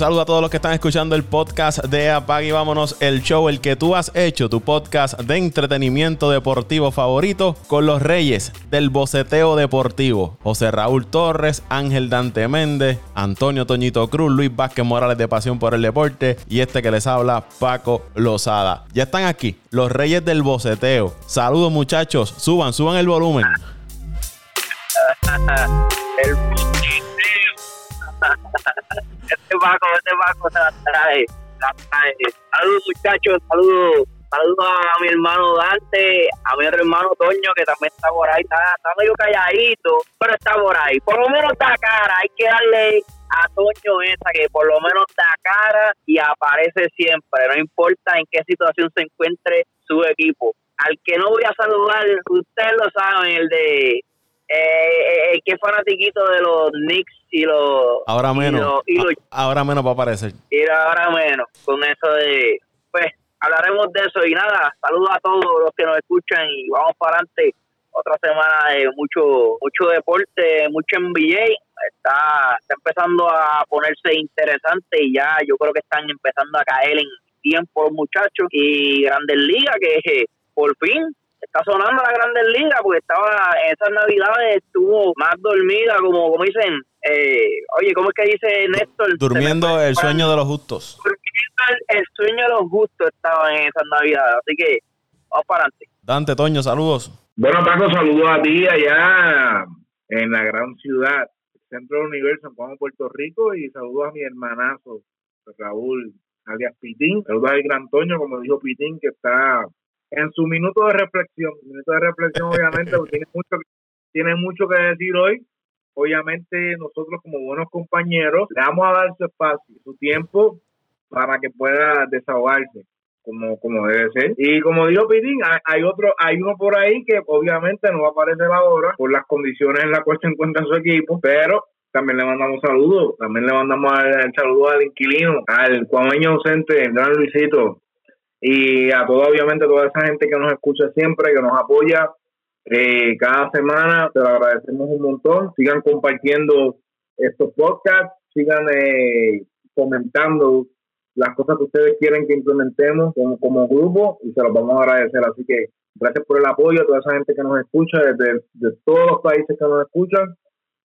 Saludo a todos los que están escuchando el podcast de Apag y vámonos el show, el que tú has hecho, tu podcast de entretenimiento deportivo favorito con los reyes del boceteo deportivo. José Raúl Torres, Ángel Dante Méndez, Antonio Toñito Cruz, Luis Vázquez Morales de Pasión por el Deporte y este que les habla, Paco Lozada. Ya están aquí, los reyes del boceteo. Saludos muchachos, suban, suban el volumen. el este Paco, este Paco se la trae, la trae. Saludos muchachos, saludos. Saludos a mi hermano Dante, a mi hermano Toño, que también está por ahí, está, está medio calladito, pero está por ahí. Por lo menos da cara, hay que darle a Toño esa, que por lo menos da cara y aparece siempre, no importa en qué situación se encuentre su equipo. Al que no voy a saludar, ustedes lo saben, el de eh, que es fanatiquito de los Knicks y los... Ahora menos. ahora menos va a aparecer. Y ahora menos, con eso de... Pues hablaremos de eso y nada, saludos a todos los que nos escuchan y vamos para adelante. Otra semana de mucho mucho deporte, mucho NBA. Está, está empezando a ponerse interesante y ya yo creo que están empezando a caer en tiempo los muchachos y Grandes Ligas que por fin está sonando la Grandes Ligas porque estaba en esas navidades estuvo más dormida como como dicen eh, oye cómo es que dice Néstor durmiendo el sueño de los justos. Durmiendo el, sueño de los justos estaba en esas navidades así que vamos para adelante. Dante Toño saludos. Bueno Paco saludos a ti allá en la gran ciudad centro del universo en Juan Puerto Rico y saludos a mi hermanazo Raúl alias Pitín. Saludos al gran Toño como dijo Pitín que está en su minuto de reflexión. Minuto de reflexión, obviamente, tiene mucho, tiene mucho que decir hoy. Obviamente, nosotros como buenos compañeros le vamos a dar su espacio, su tiempo para que pueda desahogarse como, como debe ser. Y como dijo Pirín, hay, otro, hay uno por ahí que obviamente no va a aparecer ahora por las condiciones en las cuales se encuentra su equipo, pero también le mandamos saludos, también le mandamos el, saludo al inquilino, al cuameño docente, el gran Luisito, y a toda, obviamente, toda esa gente que nos escucha siempre, que nos apoya eh, cada semana, te lo agradecemos un montón. Sigan compartiendo estos podcasts, sigan eh, comentando las cosas que ustedes quieren que implementemos como, como grupo y se los vamos a agradecer. Así que gracias por el apoyo a toda esa gente que nos escucha desde de todos los países que nos escuchan.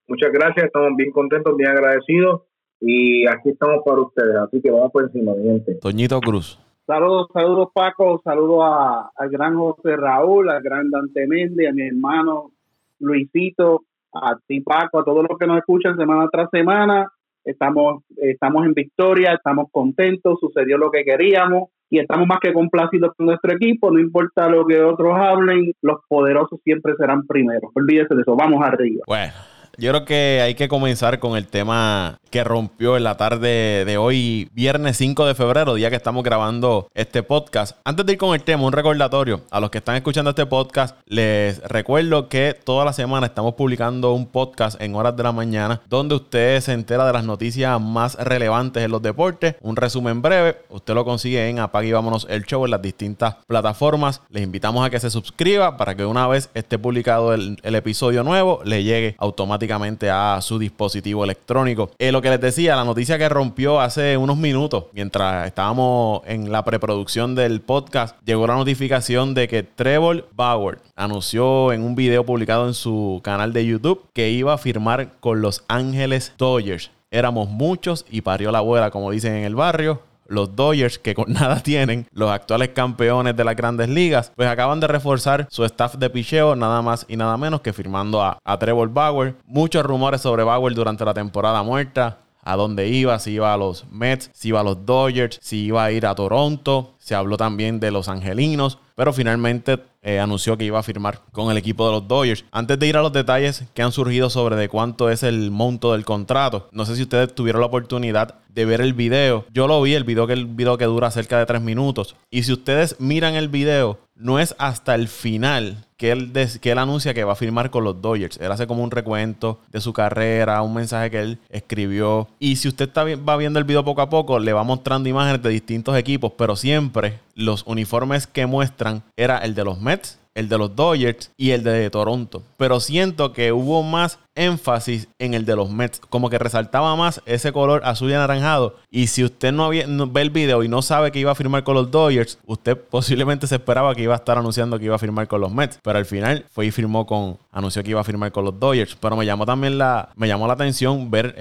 Muchas gracias, estamos bien contentos, bien agradecidos y aquí estamos para ustedes. Así que vamos por encima, gente. Toñito Cruz. Saludos, saludos Paco, saludos a, al gran José Raúl, al gran Dante Méndez, a mi hermano Luisito, a ti Paco, a todos los que nos escuchan semana tras semana. Estamos, estamos en victoria, estamos contentos, sucedió lo que queríamos y estamos más que complacidos con nuestro equipo, no importa lo que otros hablen, los poderosos siempre serán primeros. Olvídese de eso, vamos arriba. Bueno. Yo creo que hay que comenzar con el tema que rompió en la tarde de hoy, viernes 5 de febrero, día que estamos grabando este podcast. Antes de ir con el tema, un recordatorio a los que están escuchando este podcast, les recuerdo que toda la semana estamos publicando un podcast en horas de la mañana donde usted se entera de las noticias más relevantes en los deportes. Un resumen breve, usted lo consigue en Apague y Vámonos el Show en las distintas plataformas. Les invitamos a que se suscriba para que una vez esté publicado el, el episodio nuevo, le llegue automáticamente a su dispositivo electrónico. Eh, lo que les decía, la noticia que rompió hace unos minutos, mientras estábamos en la preproducción del podcast, llegó la notificación de que Trevor Bauer anunció en un video publicado en su canal de YouTube que iba a firmar con los Ángeles Dodgers. Éramos muchos y parió la abuela, como dicen en el barrio los Dodgers, que con nada tienen, los actuales campeones de las grandes ligas, pues acaban de reforzar su staff de picheo, nada más y nada menos que firmando a, Trevor Bauer. Muchos rumores sobre Bauer durante la temporada muerta. A dónde iba, si iba a los Mets, si iba a los Dodgers, si iba a ir a Toronto. Se habló también de los Angelinos, pero finalmente eh, anunció que iba a firmar con el equipo de los Dodgers. Antes de ir a los detalles que han surgido sobre de cuánto es el monto del contrato, no sé si ustedes tuvieron la oportunidad de ver el video. Yo lo vi, el video que, el video que dura cerca de tres minutos. Y si ustedes miran el video, no es hasta el final que él, que él anuncia que va a firmar con los Dodgers. Él hace como un recuento de su carrera, un mensaje que él escribió. Y si usted está, va viendo el video poco a poco, le va mostrando imágenes de distintos equipos, pero siempre los uniformes que muestran era el de los Mets el de los Dodgers y el de Toronto. Pero siento que hubo más énfasis en el de los Mets, como que resaltaba más ese color azul y anaranjado. Y si usted no, ve el video y no sabe que iba a firmar con los Dodgers, usted posiblemente se esperaba que iba a estar anunciando que iba a firmar con los Mets, pero al final fue y firmó con anunció que iba a firmar con los Dodgers, pero me llamó también la me llamó la atención ver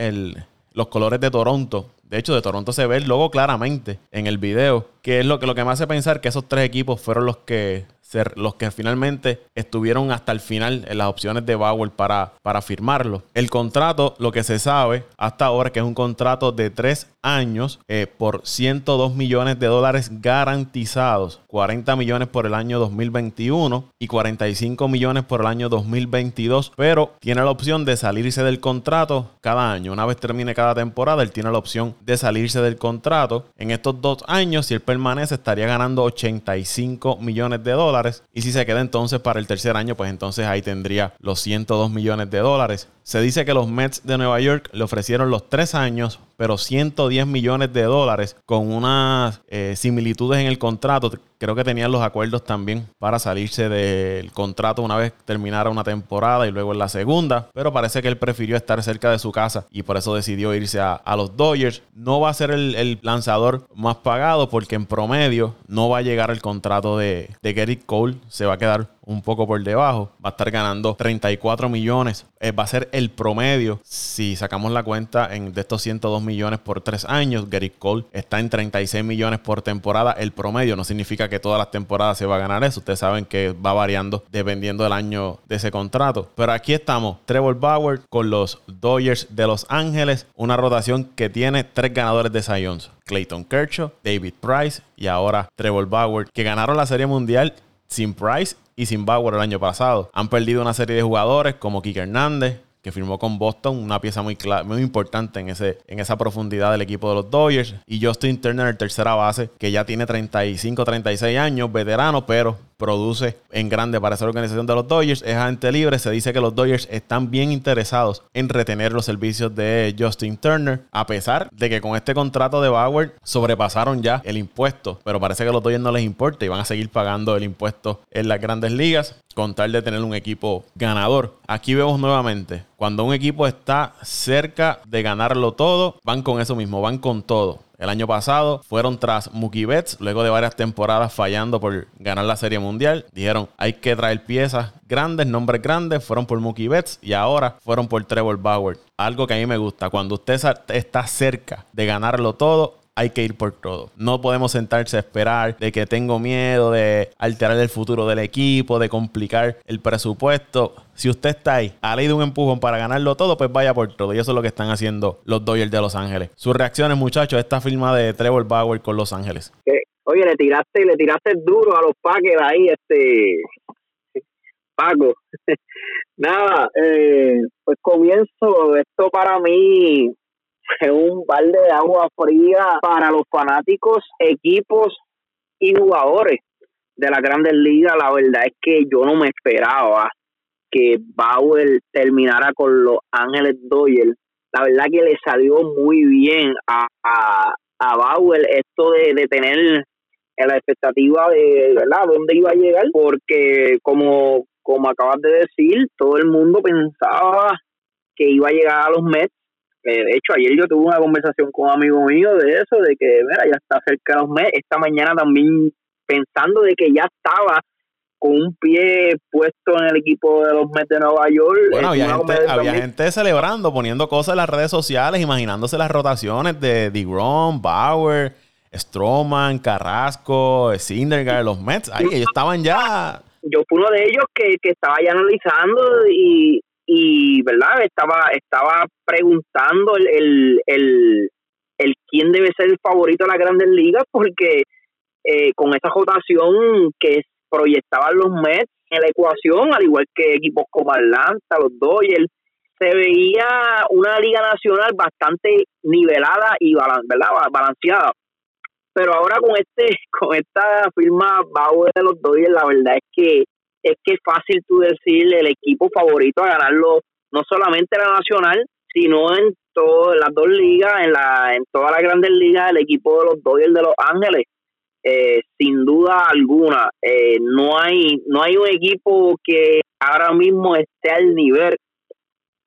los colores de Toronto. De hecho, de Toronto se ve el logo claramente en el video, que es lo que, lo que me hace pensar que esos tres equipos fueron los que los que finalmente estuvieron hasta el final en las opciones de Bauer para, para firmarlo. El contrato, lo que se sabe hasta ahora, que es un contrato de tres años eh, por 102 millones de dólares garantizados, 40 millones por el año 2021 y 45 millones por el año 2022, pero tiene la opción de salirse del contrato cada año. Una vez termine cada temporada, él tiene la opción de salirse del contrato. En estos dos años, si él permanece, estaría ganando 85 millones de dólares y si se queda entonces para el tercer año, pues entonces ahí tendría los 102 millones de dólares. Se dice que los Mets de Nueva York le ofrecieron los tres años, pero 110 millones de dólares con unas eh, similitudes en el contrato. Creo que tenían los acuerdos también para salirse del contrato una vez terminara una temporada y luego en la segunda. Pero parece que él prefirió estar cerca de su casa y por eso decidió irse a, los Dodgers. No va a ser el, lanzador más pagado porque en promedio no va a llegar el contrato de, de Gary Cole. Se va a quedar un poco por debajo. Va a estar ganando 34 millones. Eh, va a ser el promedio. Si sacamos la cuenta en, de estos 102 millones por tres años, Gary Cole está en 36 millones por temporada. El promedio no significa que todas las temporadas se va a ganar eso. Ustedes saben que va variando dependiendo del año de ese contrato. Pero aquí estamos, Trevor Bauer con los Dodgers de Los Ángeles. Una rotación que tiene tres ganadores de Cy Clayton Kershaw, David Price y ahora Trevor Bauer, que ganaron la Serie Mundial sin Price y sin Bauer el año pasado. Han perdido una serie de jugadores como Kike Hernández, que firmó con Boston, una pieza muy, muy importante en, ese, en esa profundidad del equipo de los Dodgers. Y Justin Turner, el tercera base, que ya tiene 35, 36 años, veterano, pero produce en grande para esa organización de los Dodgers. Es agente libre. Se dice que los Dodgers están bien interesados en retener los servicios de Justin Turner, a pesar de que con este contrato de Bauer sobrepasaron ya el impuesto. Pero parece que a los Dodgers no les importa y van a seguir pagando el impuesto en las grandes ligas con tal de tener un equipo ganador. Aquí vemos nuevamente, cuando un equipo está cerca de ganarlo todo, van con eso mismo, van con todo. El año pasado fueron tras Mookie Betts, luego de varias temporadas fallando por ganar la Serie Mundial. Dijeron, hay que traer piezas grandes, nombres grandes, fueron por Mookie Betts y ahora fueron por Trevor Bauer. Algo que a mí me gusta, cuando usted está cerca de ganarlo todo, hay que ir por todo. No podemos sentarse a esperar de que tengo miedo de alterar el futuro del equipo, de complicar el presupuesto. Si usted está ahí, a ley de un empujón para ganarlo todo, pues vaya por todo. Y eso es lo que están haciendo los Dodgers de Los Ángeles. Sus reacciones, muchachos, esta firma de Trevor Bauer con Los Ángeles. Oye, le tiraste, le tiraste duro a los Packers ahí, este Paco. Nada, eh, pues comienzo. Esto para mí es un balde de agua fría para los fanáticos, equipos y jugadores de la Grandes Ligas. La verdad es que yo no me esperaba que Bauer terminara con los Ángeles Dodgers. La verdad que le salió muy bien a, a, Bauer esto de, de tener la expectativa de dónde iba a llegar porque como como acabas de decir todo el mundo pensaba que iba a llegar a los Mets eh, de hecho, ayer yo tuve una conversación con un amigo mío de eso, de que, mira, ya está cerca de los meses. Esta mañana también pensando de que ya estaba con un pie puesto en el equipo de los Mets de Nueva York. Bueno, había, gente, celebrando, poniendo cosas en las redes sociales, imaginándose las rotaciones de DeGrom, Bauer, Stroman, Carrasco, Syndergaard, los Mets. Ahí ellos estaban ya... Yo fui uno de ellos que, que estaba ya analizando y, y verdad estaba estaba preguntando el, el, el, quién debe ser el favorito de las grandes ligas porque eh, con esa rotación que proyectaban los Mets en la ecuación al igual que equipos como Atlanta los Dodgers se veía una liga nacional bastante nivelada y ¿verdad? balanceada pero ahora con este con esta firma Bauer de los Dodgers la verdad es que es que es fácil tú decirle el equipo favorito a ganarlo, no solamente la nacional, sino en todas las dos ligas, en la en todas las grandes ligas, el equipo de los Dodgers de Los Ángeles. eh, sin duda alguna, eh, no hay no hay un equipo que ahora mismo esté al nivel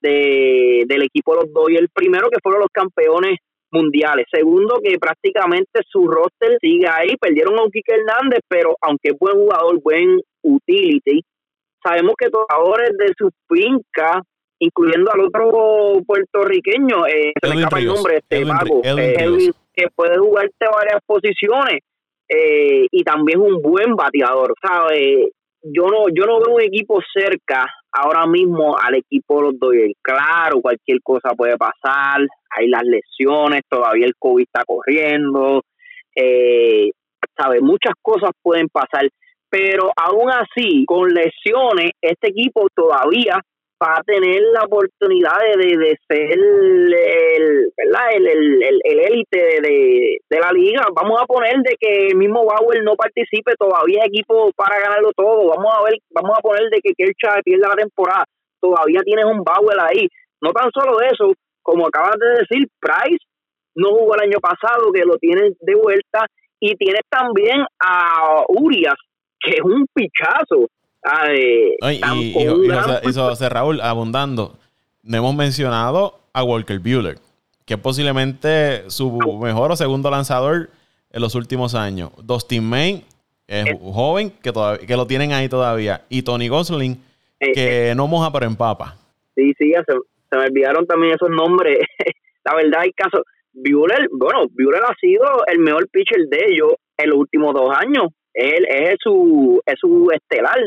de, del equipo de los Dodgers. Primero que fueron los campeones mundiales. Segundo, que prácticamente su roster sigue ahí. Perdieron a un Hernández, pero aunque es buen jugador, buen utility, sabemos que los jugadores de su finca, incluyendo al otro puertorriqueño, eh, se me escapa el nombre, este Paco, eh, que puede jugarte varias posiciones eh, y también un buen bateador, ¿sabes? Yo no, yo no veo un equipo cerca ahora mismo al equipo de los Dodgers. Claro, cualquier cosa puede pasar, hay las lesiones, todavía el COVID está corriendo, eh, ¿sabes? Muchas cosas pueden pasar, pero aún así, con lesiones, este equipo todavía va a tener la oportunidad de, de, ser el, ¿verdad? el, el, el, élite de, de, la liga. Vamos a poner de que el mismo Bauer no participe, todavía equipo para ganarlo todo. Vamos a ver, vamos a poner de que Kershaw pierda la temporada. Todavía tienes un Bauer ahí. No tan solo eso, como acabas de decir, Price no jugó el año pasado, que lo tienes de vuelta, y tienes también a Urias, que es un pichazo y, José, Raúl, abundando, no hemos mencionado a Walker Bueller, que es posiblemente su mejor o segundo lanzador en los últimos años. Dustin Main es un joven que, todavía, que lo tienen ahí todavía. Y Tony Gosling, eh, que eh. no moja pero empapa. Sí, sí, se, se me olvidaron también esos nombres. La verdad, hay caso. Bueller, bueno, Bueller ha sido el mejor pitcher de ellos en los últimos dos años. Él es su, es su estelar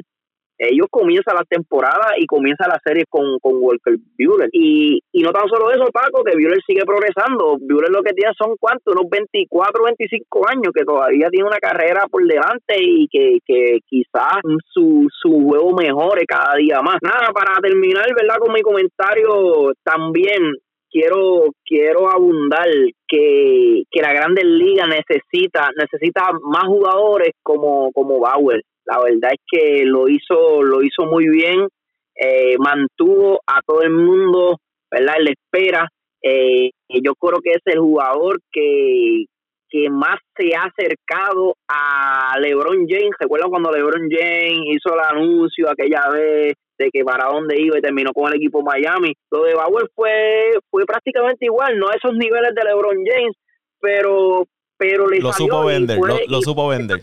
ellos comienzan la temporada y comienza la serie con, con Walker Buehler. Y, y no tan solo eso, Paco, que Buehler sigue progresando. Buehler lo que tiene son cuántos, unos 24, 25 años, que todavía tiene una carrera por delante y que, que quizás su, su juego mejore cada día más. Nada, para terminar, ¿verdad? Con mi comentario, también quiero quiero abundar que, que la Grandes Liga necesita necesita más jugadores como como Bauer la verdad es que lo hizo, lo hizo muy bien, eh, mantuvo a todo el mundo, ¿verdad? En la espera. Eh, yo creo que es el jugador que, que más se ha acercado a LeBron James. ¿Recuerda cuando LeBron James hizo el anuncio aquella vez de que para dónde iba y terminó con el equipo Miami? Lo de Bauer fue, fue prácticamente igual, no a esos niveles de LeBron James, pero, pero le lo supo vender, lo, supo vender.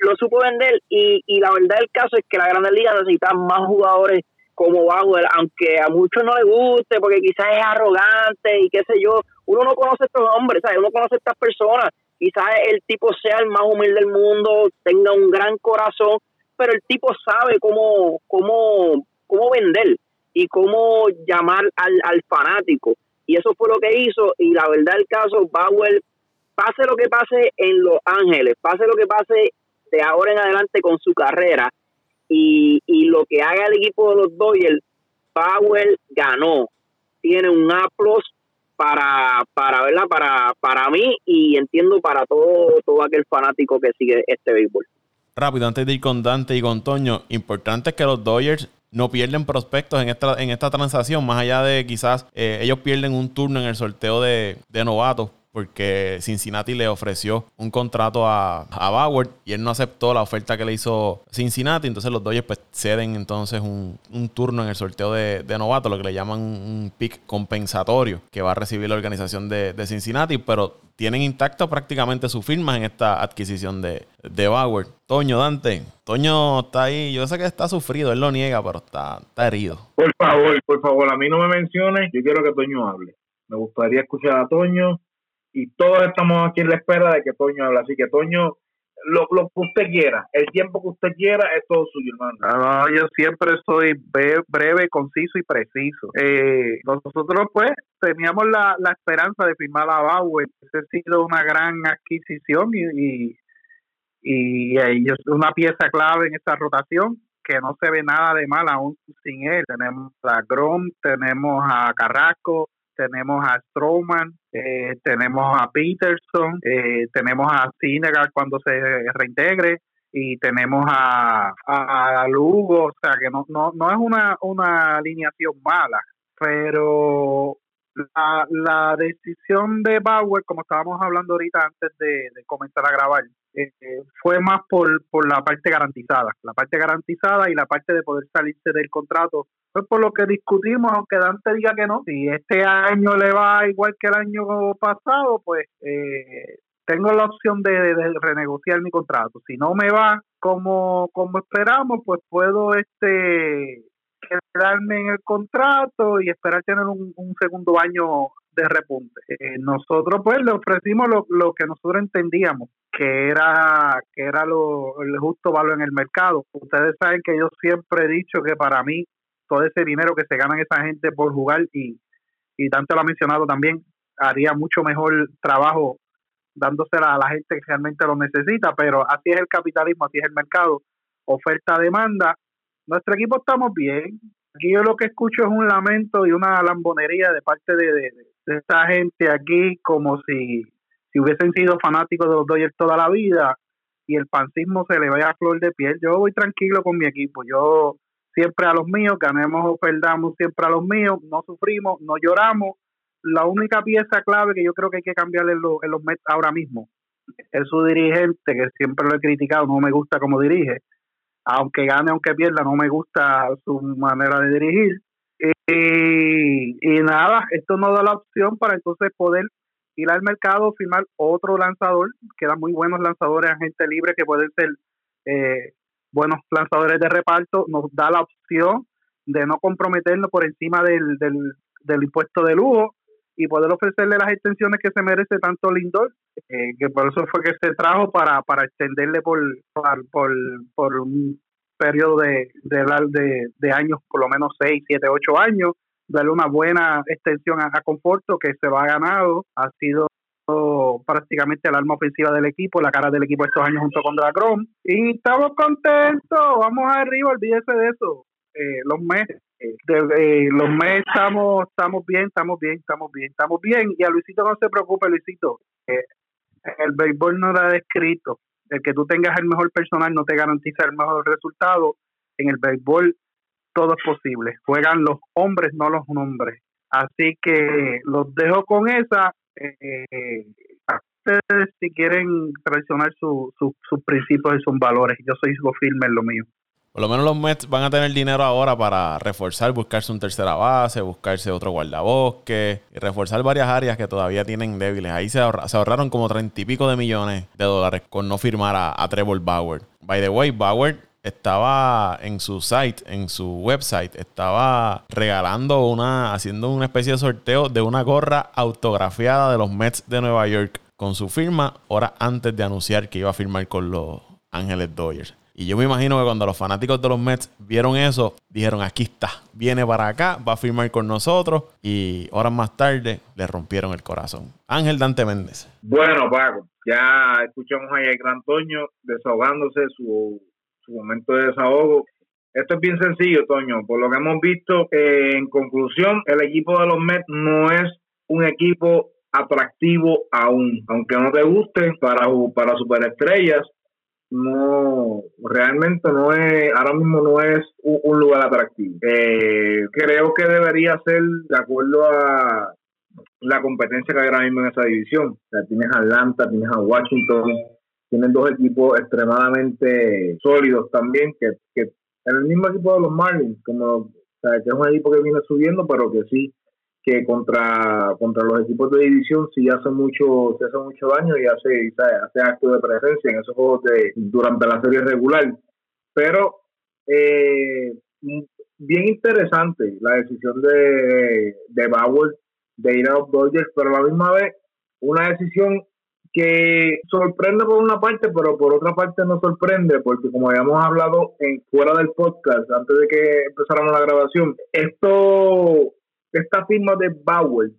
Lo supo vender y, y la verdad del caso es que la Grande Liga necesita más jugadores como Bauer, aunque a muchos no les guste porque quizás es arrogante y qué sé yo, uno no conoce a estos hombres, ¿sabes? uno conoce a estas personas, quizás el tipo sea el más humilde del mundo, tenga un gran corazón, pero el tipo sabe cómo, cómo, cómo vender y cómo llamar al, al fanático. Y eso fue lo que hizo y la verdad del caso, Bauer pase lo que pase en Los Ángeles, pase lo que pase de ahora en adelante con su carrera y, y lo que haga el equipo de los Dodgers, Powell ganó. Tiene un A para, para, ¿verdad? para, para mí y entiendo para todo, todo aquel fanático que sigue este béisbol. Rápido, antes de ir con Dante y con Toño, importante es que los Dodgers no pierden prospectos en esta, en esta transacción, más allá de quizás eh, ellos pierden un turno en el sorteo de, de novatos porque Cincinnati le ofreció un contrato a, a, Bauer y él no aceptó la oferta que le hizo Cincinnati. Entonces los Dodgers pues, ceden entonces un, turno en el sorteo de, de, novato, lo que le llaman un pick compensatorio que va a recibir la organización de, Cincinnati, pero tienen intacto prácticamente su firma en esta adquisición de, de Bauer. Toño, Dante, Toño está ahí, yo sé que está sufrido, él lo niega, pero está, está herido. Por favor, por favor, a mí no me menciones, yo quiero que Toño hable. Me gustaría escuchar a Toño y todos estamos aquí en la espera de que Toño hable. Así que Toño, lo, lo que usted quiera, el tiempo que usted quiera es todo suyo, hermano. Ah, yo siempre soy breve, conciso y preciso. Eh, nosotros, pues, teníamos la, la esperanza de firmar a Bauer. Esa ha sido una gran adquisición y, y, y, es una pieza clave en esta rotación que no se ve nada de mal aún sin él. Tenemos a Grom, tenemos a Carrasco, tenemos a Strowman, eh, tenemos a Peterson, eh, tenemos a Sinegal cuando se reintegre y tenemos a, a, Lugo, o sea que no, no, no es una, una alineación mala, pero La, la decisión de Bauer, como estábamos hablando ahorita antes de, comenzar a grabar, eh, fue más por, por la parte garantizada, la parte garantizada y la parte de poder salirse del contrato. Fue por lo que discutimos, aunque Dante diga que no. Si este año le va igual que el año pasado, pues eh, tengo la opción de, renegociar mi contrato. Si no me va como, como esperamos, pues puedo este quedarme en el contrato y esperar tener un, segundo año de repunte. Eh, nosotros pues le ofrecimos lo, lo, que nosotros entendíamos que era que era lo, el justo valor en el mercado. Ustedes saben que yo siempre he dicho que para mí todo ese dinero que se ganan esa gente por jugar y, y tanto lo ha mencionado también, haría mucho mejor trabajo dándosela a la gente que realmente lo necesita, pero así es el capitalismo, así es el mercado, oferta-demanda. Nuestro equipo estamos bien. Aquí yo lo que escucho es un lamento y una lambonería de parte de, de, esta gente aquí, como si, si hubiesen sido fanáticos de los Dodgers toda la vida y el pancismo se le vaya a flor de piel. Yo voy tranquilo con mi equipo. Yo siempre a los míos, ganemos o perdamos siempre a los míos, no sufrimos, no lloramos la única pieza clave que yo creo que hay que cambiar en, en los Mets ahora mismo es su dirigente, que siempre lo he criticado, no me gusta cómo dirige, aunque gane, aunque pierda, no me gusta su manera de dirigir. Y, y nada, esto no da la opción para entonces poder ir al mercado, firmar otro lanzador, quedan muy buenos lanzadores, gente libre que pueden ser eh, buenos lanzadores de reparto, nos da la opción de no comprometernos por encima del, del, del impuesto de lujo y poder ofrecerle las extensiones que se merece tanto Lindor, eh, que por eso fue que se trajo para, para extenderle por, por, por un periodo de, de, de, años, por lo menos 6, 7, 8 años, darle una buena extensión a, Conforto que se va ganado, ha sido prácticamente el arma ofensiva del equipo, la cara del equipo estos años junto con Dracron. Y estamos contentos, vamos arriba, olvídese de eso. Eh, los meses de, los meses estamos, estamos bien, estamos bien, estamos bien, estamos bien. Y a Luisito no se preocupe, Luisito. Eh, el béisbol no da descrito. El que tú tengas el mejor personal no te garantiza el mejor resultado. En el béisbol todo es posible. Juegan los hombres, no los nombres. Así que los dejo con esa. Eh, ustedes si quieren traicionar sus principios y sus valores. Yo soy firme en lo mío. Por lo menos los Mets van a tener dinero ahora para reforzar, buscarse un tercera base, buscarse otro guardabosque y reforzar varias áreas que todavía tienen débiles. Ahí se, ahorraron como treinta y pico de millones de dólares con no firmar a, Trevor Bauer. By the way, Bauer estaba en su site, en su website, estaba regalando una, haciendo una especie de sorteo de una gorra autografiada de los Mets de Nueva York con su firma, horas antes de anunciar que iba a firmar con los Ángeles Dodgers. Y yo me imagino que cuando los fanáticos de los Mets vieron eso, dijeron, aquí está, viene para acá, va a firmar con nosotros y horas más tarde le rompieron el corazón. Ángel Dante Méndez. Bueno, Paco, ya escuchamos al Gran Toño desahogándose su, su momento de desahogo. Esto es bien sencillo, Toño. Por lo que hemos visto, eh, en conclusión, el equipo de los Mets no es un equipo atractivo aún. Aunque no te guste, para, para superestrellas, no realmente no es ahora mismo no es un, lugar atractivo. Eh, creo que debería ser de acuerdo a la competencia que hay ahora mismo en esa división. Tienes a Atlanta tienes a Washington tienen dos equipos extremadamente sólidos también que, que el mismo equipo de los Marlins como que es un equipo que viene subiendo pero que sí que contra contra los equipos de división sí hace mucho se hace mucho daño y hace hace acto de presencia en esos juegos de durante la serie regular. Pero eh, bien interesante la decisión de, de Bauer de ir a los Dodgers pero a la misma vez una decisión que sorprende por una parte, pero por otra parte no sorprende, porque como habíamos hablado en fuera del podcast, antes de que empezáramos la grabación, esto esta firma de Bauer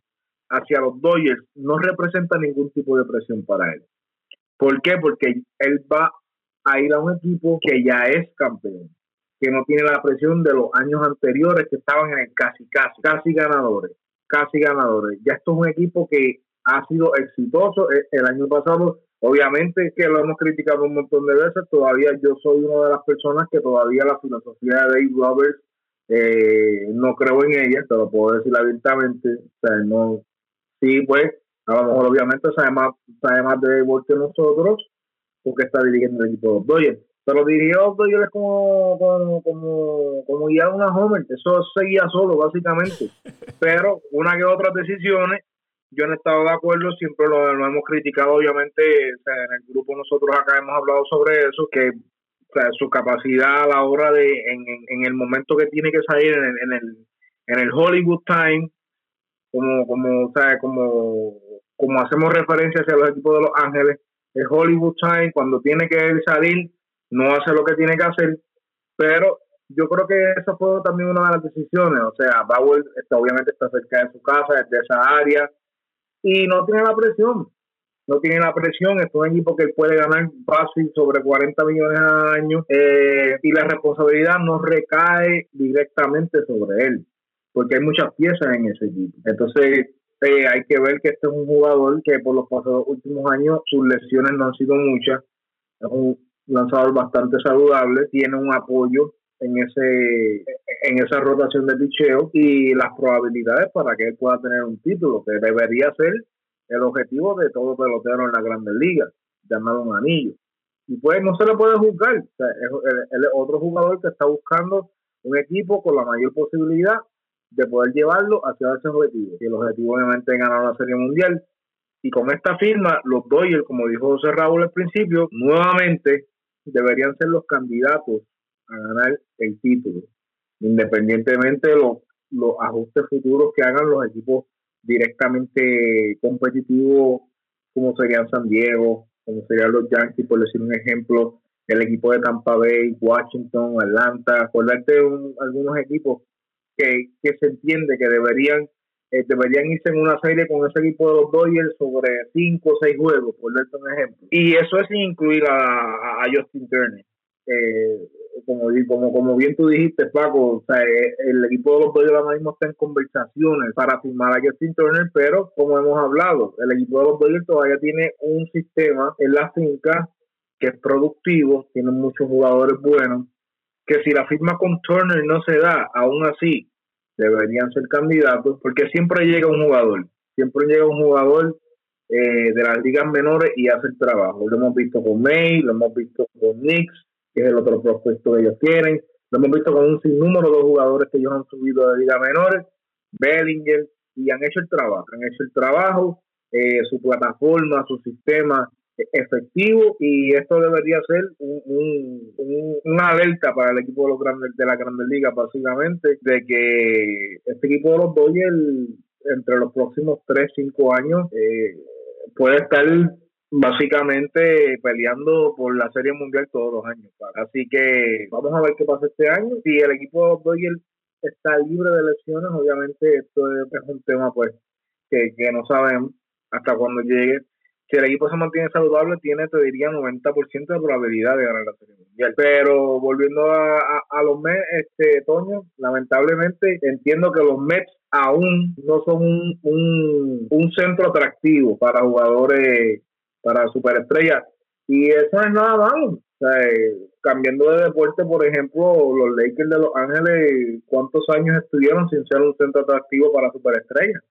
hacia los Dodgers no representa ningún tipo de presión para él. ¿Por qué? Porque él va a ir a un equipo que ya es campeón, que no tiene la presión de los años anteriores que estaban en el casi, casi, casi ganadores, casi ganadores. Ya esto es un equipo que ha sido exitoso e, el año pasado. Obviamente que lo hemos criticado un montón de veces, todavía yo soy una de las personas que todavía la filosofía de Dave Roberts Eh, no creo en ella, te lo puedo decir abiertamente. O sea, no, sí, pues, a lo mejor obviamente sabe más, sabe más de béisbol que nosotros, porque está dirigiendo el equipo de los Dodgers. Pero dirigió a los Dodgers como, como, como, como guiar una Homer, eso seguía solo, básicamente. Pero una que otras decisiones, yo no he estado de acuerdo, siempre lo, hemos criticado, obviamente, en el grupo nosotros acá hemos hablado sobre eso, que su capacidad a la hora de, en, en, el momento que tiene que salir en, en, el, en el Hollywood Time, como, como, o sea, como, como hacemos referencia hacia los equipos de Los Ángeles, el Hollywood Time, cuando tiene que salir, no hace lo que tiene que hacer, pero yo creo que esa fue también una de las decisiones, o sea, Bauer está, obviamente está cerca de su casa, de esa área, y no tiene la presión, no tiene la presión, es un equipo que puede ganar fácil sobre 40 millones al año eh, y la responsabilidad no recae directamente sobre él, porque hay muchas piezas en ese equipo. Entonces, eh, hay que ver que este es un jugador que por los pasados últimos años sus lesiones no han sido muchas, es un lanzador bastante saludable, tiene un apoyo en ese en esa rotación de picheo y las probabilidades para que él pueda tener un título, que debería ser el objetivo de todo pelotero en la Grandes Ligas, ganar un anillo. Y pues no se le puede juzgar. es, otro jugador que está buscando un equipo con la mayor posibilidad de poder llevarlo hacia ese objetivo. Y el objetivo obviamente es ganar la Serie Mundial. Y con esta firma, los Dodgers, como dijo José Raúl al principio, nuevamente deberían ser los candidatos a ganar el título, independientemente de los, los ajustes futuros que hagan los equipos directamente competitivos, como serían San Diego, como serían los Yankees, por decir un ejemplo, el equipo de Tampa Bay, Washington, Atlanta, por darte algunos equipos que, que se entiende que deberían eh, deberían irse en una serie con ese equipo de los Dodgers sobre cinco o seis juegos, por darte un ejemplo. Y eso es sin incluir a, a Justin Turner. Eh, como, como, como bien tú dijiste, Paco, o eh, el equipo de los Dodgers ahora mismo está en conversaciones para firmar a Justin Turner, pero como hemos hablado, el equipo de los Dodgers todavía tiene un sistema en la finca que es productivo, tiene muchos jugadores buenos, que si la firma con Turner no se da, aún así deberían ser candidatos, porque siempre llega un jugador, siempre llega un jugador eh, de las ligas menores y hace el trabajo. Lo hemos visto con May, lo hemos visto con Knicks, que es el otro propuesto que ellos tienen, lo hemos visto con un sinnúmero de jugadores que ellos han subido de ligas menores, Bellinger, y han hecho el trabajo, han hecho el trabajo, eh, su plataforma, su sistema efectivo y esto debería ser un, una alerta para el equipo de los grandes de la Grandes Ligas básicamente de que este equipo de los Dodgers entre los próximos 3, 5 años eh, puede estar básicamente peleando por la Serie Mundial todos los años. Así que vamos a ver qué pasa este año. Si el equipo Dodgers está libre de lesiones, obviamente esto es, un tema pues que, que no sabemos hasta cuando llegue si el equipo se mantiene saludable, tiene, te diría, 90% de probabilidad de ganar la Serie Mundial. Pero volviendo a, a, los Mets, este, Toño, lamentablemente entiendo que los Mets aún no son un, un centro atractivo para jugadores, para superestrellas. Y eso es nada malo. O sea, eh, cambiando de deporte, por ejemplo, los Lakers de Los Ángeles, ¿cuántos años estuvieron sin ser un centro atractivo para superestrellas?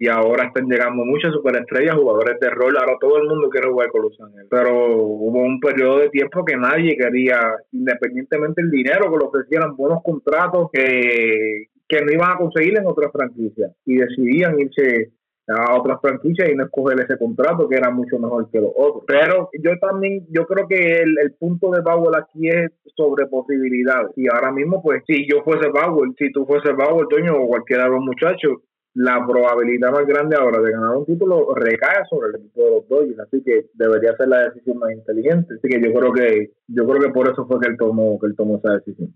y ahora están llegando muchas superestrellas, jugadores de rol, ahora todo el mundo quiere jugar con Los Ángeles. Pero hubo un periodo de tiempo que nadie quería, independientemente del dinero, que le ofrecieran buenos contratos que, que no iban a conseguir en otras franquicias y decidían irse a otras franquicias y no escoger ese contrato que era mucho mejor que los otros. Pero yo también, yo creo que el, el punto de Powell aquí es sobre posibilidades. Y ahora mismo, pues, si yo fuese Powell, si tú fuese Powell, Toño, o cualquiera de los muchachos, la probabilidad más grande ahora de ganar un título recae sobre el equipo de los Dodgers, así que debería ser la decisión más inteligente. Así que yo creo que yo creo que por eso fue que él tomó que él tomó esa decisión.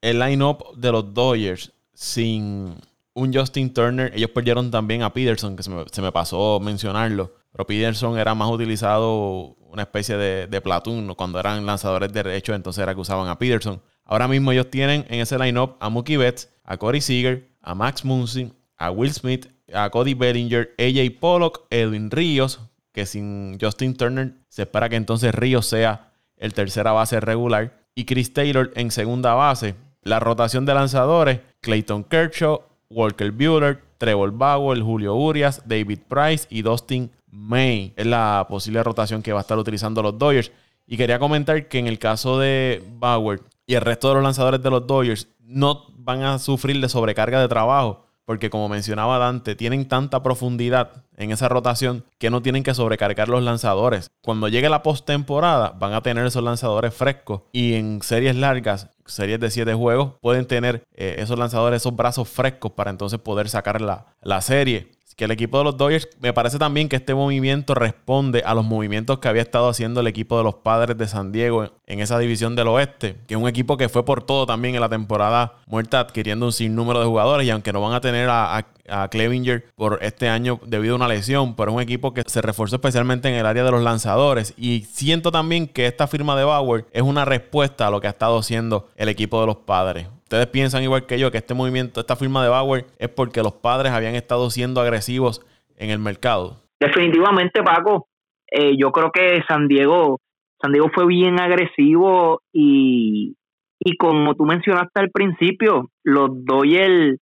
El line-up de los Dodgers sin un Justin Turner, ellos perdieron también a Peterson, que se me, pasó mencionarlo, pero Peterson era más utilizado una especie de, de platoon cuando eran lanzadores de derecho, entonces era que usaban a Peterson. Ahora mismo ellos tienen en ese line-up a Mookie Betts, a Corey Seager, a Max Muncy, a Will Smith, a Cody Bellinger, AJ Pollock, Edwin Ríos, que sin Justin Turner se espera que entonces Ríos sea el tercera base regular, y Chris Taylor en segunda base. La rotación de lanzadores, Clayton Kershaw, Walker Buehler, Trevor Bauer, Julio Urias, David Price y Dustin May. Es la posible rotación que va a estar utilizando los Dodgers. Y quería comentar que en el caso de Bauer y el resto de los lanzadores de los Dodgers no van a sufrir de sobrecarga de trabajo porque como mencionaba Dante, tienen tanta profundidad en esa rotación que no tienen que sobrecargar los lanzadores. Cuando llegue la postemporada, van a tener esos lanzadores frescos y en series largas, series de 7 juegos, pueden tener eh, esos lanzadores, esos brazos frescos para entonces poder sacar la, la serie que el equipo de los Dodgers, me parece también que este movimiento responde a los movimientos que había estado haciendo el equipo de los Padres de San Diego en esa división del oeste, que es un equipo que fue por todo también en la temporada muerta adquiriendo un sinnúmero de jugadores y aunque no van a tener a, a, Clevinger por este año debido a una lesión, pero es un equipo que se reforzó especialmente en el área de los lanzadores y siento también que esta firma de Bauer es una respuesta a lo que ha estado haciendo el equipo de los Padres. ¿Ustedes piensan igual que yo que este movimiento, esta firma de Bauer es porque los padres habían estado siendo agresivos en el mercado? Definitivamente, Paco. Eh, yo creo que San Diego, San Diego fue bien agresivo y, y como tú mencionaste al principio, los Doyle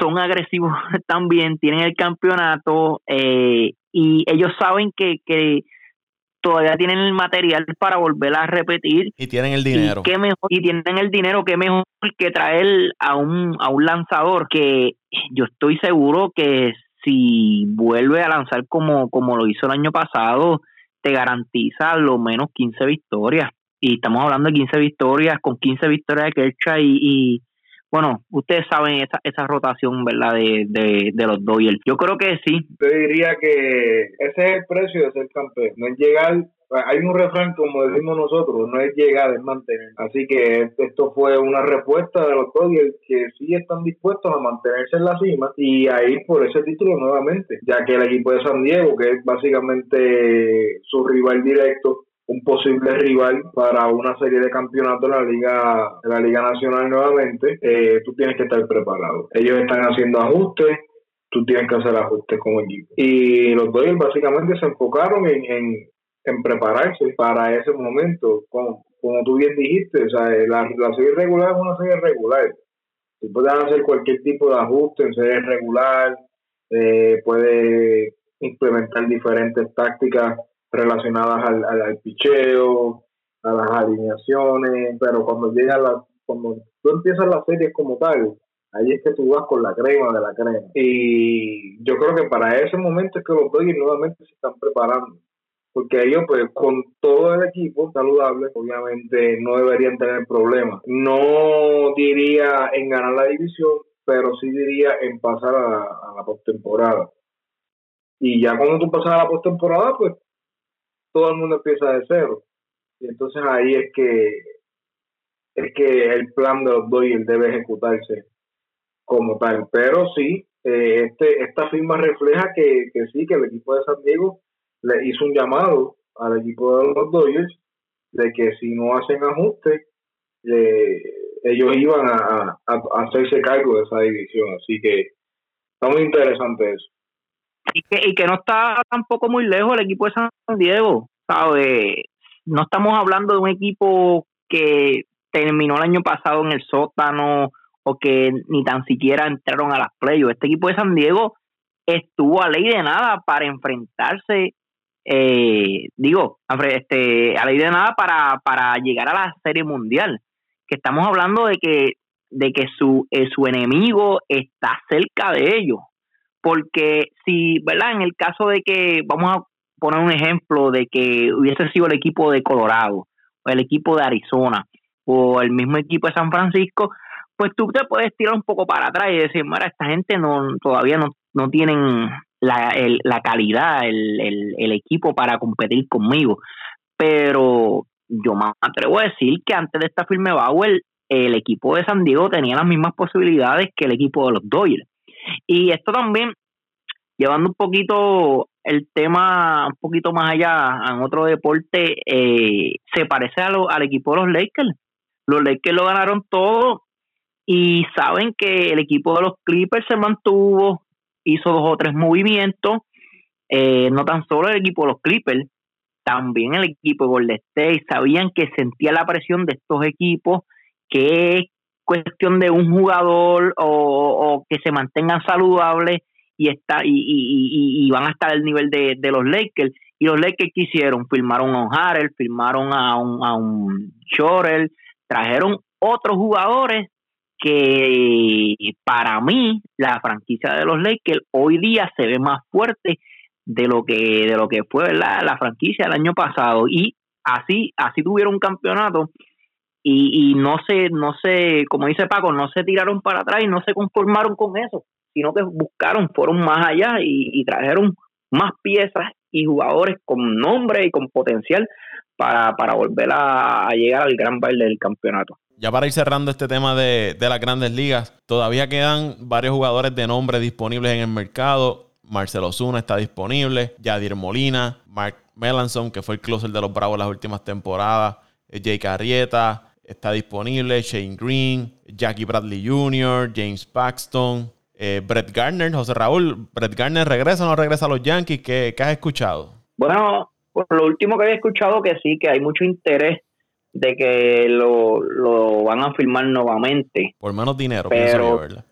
son agresivos también, tienen el campeonato eh, y ellos saben que, que todavía tienen el material para volver a repetir. Y tienen el dinero. Y, mejor, y tienen el dinero, que mejor que traer a un, a un lanzador que yo estoy seguro que si vuelve a lanzar como, como lo hizo el año pasado, te garantiza lo menos 15 victorias. Y estamos hablando de 15 victorias, con 15 victorias de Kershaw y bueno, ustedes saben esa, esa rotación, ¿verdad? De, de, los Dodgers. Yo creo que sí. Yo diría que ese es el precio de ser campeón. No es llegar hay un refrán como decimos nosotros, no es llegar, es mantener. Así que esto fue una respuesta de los Dodgers que sí están dispuestos a mantenerse en la cima y a ir por ese título nuevamente, ya que el equipo de San Diego, que es básicamente su rival directo, un posible rival para una serie de campeonatos en la liga en la liga nacional nuevamente eh, tú tienes que estar preparado. Ellos están haciendo ajustes tú tienes que hacer ajustes como equipo. Y los Dodgers básicamente se enfocaron en, en, prepararse para ese momento. Como, como tú bien dijiste o sea, la, la serie regular es una serie regular. Tú puedes hacer cualquier tipo de ajuste en serie regular eh, puedes implementar diferentes tácticas relacionadas al, al, picheo, a las alineaciones, pero cuando llega la, cuando tú empiezas la serie como tal, ahí es que tú vas con la crema de la crema. Y yo creo que para ese momento es que los Dodgers nuevamente se están preparando. Porque ellos, pues, con todo el equipo saludable, obviamente no deberían tener problemas. No diría en ganar la división, pero sí diría en pasar a, a la postemporada. Y ya cuando tú pasas a la postemporada, pues todo el mundo empieza de cero. Y entonces ahí es que es que el plan de los Dodgers debe ejecutarse como tal. Pero sí, eh, este esta firma refleja que, sí, que el equipo de San Diego le hizo un llamado al equipo de los Dodgers de que si no hacen ajustes, ellos iban a, hacerse cargo de esa división. Así que está muy interesante eso y que, y que no está tampoco muy lejos el equipo de San Diego, ¿sabes? No estamos hablando de un equipo que terminó el año pasado en el sótano o que ni tan siquiera entraron a las playoffs. Este equipo de San Diego estuvo a ley de nada para enfrentarse, eh, digo, este, a ley de nada para, para llegar a la Serie Mundial. Que estamos hablando de que, de que su, eh, su enemigo está cerca de ellos porque si, ¿verdad? En el caso de que, vamos a poner un ejemplo de que hubiese sido el equipo de Colorado, o el equipo de Arizona, o el mismo equipo de San Francisco, pues tú te puedes tirar un poco para atrás y decir, mira, esta gente no todavía no, no tienen la, la calidad, el, el, el equipo para competir conmigo. Pero yo me atrevo a decir que antes de esta firme Bauer, el equipo de San Diego tenía las mismas posibilidades que el equipo de los Dodgers. Y esto también, llevando un poquito el tema un poquito más allá en otro deporte, eh, se parece a lo, al equipo de los Lakers. Los Lakers lo ganaron todo y saben que el equipo de los Clippers se mantuvo, hizo dos o tres movimientos, eh, no tan solo el equipo de los Clippers, también el equipo de Golden State, sabían que sentía la presión de estos equipos que cuestión de un jugador o, que se mantengan saludables y está y, y, van a estar al nivel de, los Lakers. Y los Lakers quisieron firmaron a un Harrell firmaron a un a un Shorel trajeron otros jugadores que para mí la franquicia de los Lakers hoy día se ve más fuerte de lo que de lo que fue la franquicia el año pasado. Y así así tuvieron un campeonato y, y no se no se como dice Paco no se tiraron para atrás y no se conformaron con eso sino que buscaron fueron más allá y, trajeron más piezas y jugadores con nombre y con potencial para, para volver a, llegar al gran baile del campeonato. Ya para ir cerrando este tema de, de las grandes ligas, todavía quedan varios jugadores de nombre disponibles en el mercado. Marcelo Zuna está disponible, Yadir Molina, Mark Melanson, que fue el closer de los Bravos las últimas temporadas, eh, Jake Arrieta está disponible, Shane Green, Jackie Bradley Jr., James Paxton, eh, Brett Gardner, José Raúl. ¿Brett Gardner regresa o no regresa a los Yankees? ¿Qué, has escuchado? Bueno, pues lo último que había escuchado que sí, que hay mucho interés de que lo, lo van a firmar nuevamente. Por menos dinero, pero yo, ¿verdad?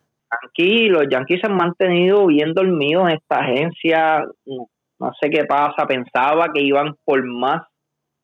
Aquí los Yankees se han mantenido bien dormidos en esta agencia. No, sé qué pasa. Pensaba que iban por más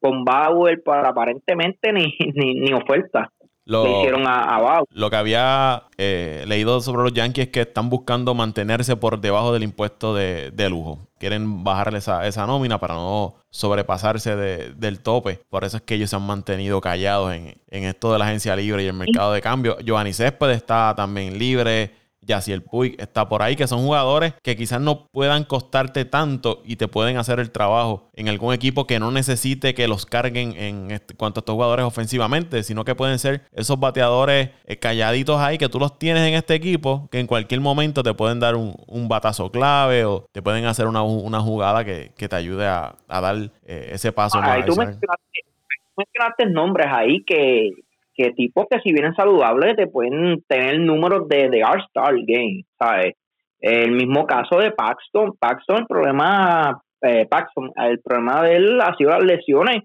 con Bauer, pero aparentemente ni, ni, ni oferta. Lo, hicieron a, Bauer. Lo que había eh, leído sobre los Yankees es que están buscando mantenerse por debajo del impuesto de, de lujo. Quieren bajarle esa, esa nómina para no sobrepasarse de, del tope. Por eso es que ellos se han mantenido callados en, en esto de la agencia libre y el mercado de cambio. Giovanni Céspedes está también libre si el Puig está por ahí, que son jugadores que quizás no puedan costarte tanto y te pueden hacer el trabajo en algún equipo que no necesite que los carguen en este, cuanto a estos jugadores ofensivamente, sino que pueden ser esos bateadores eh, calladitos ahí que tú los tienes en este equipo, que en cualquier momento te pueden dar un, batazo clave o te pueden hacer una, jugada que, te ayude a, dar eh, ese paso. Ahí tú mencionaste nombres ahí que, que tipos que si vienen saludables te pueden tener números de, de All-Star Game, ¿sabes? El mismo caso de Paxton, Paxton, el problema, eh, Paxton, el problema de él ha sido las lesiones,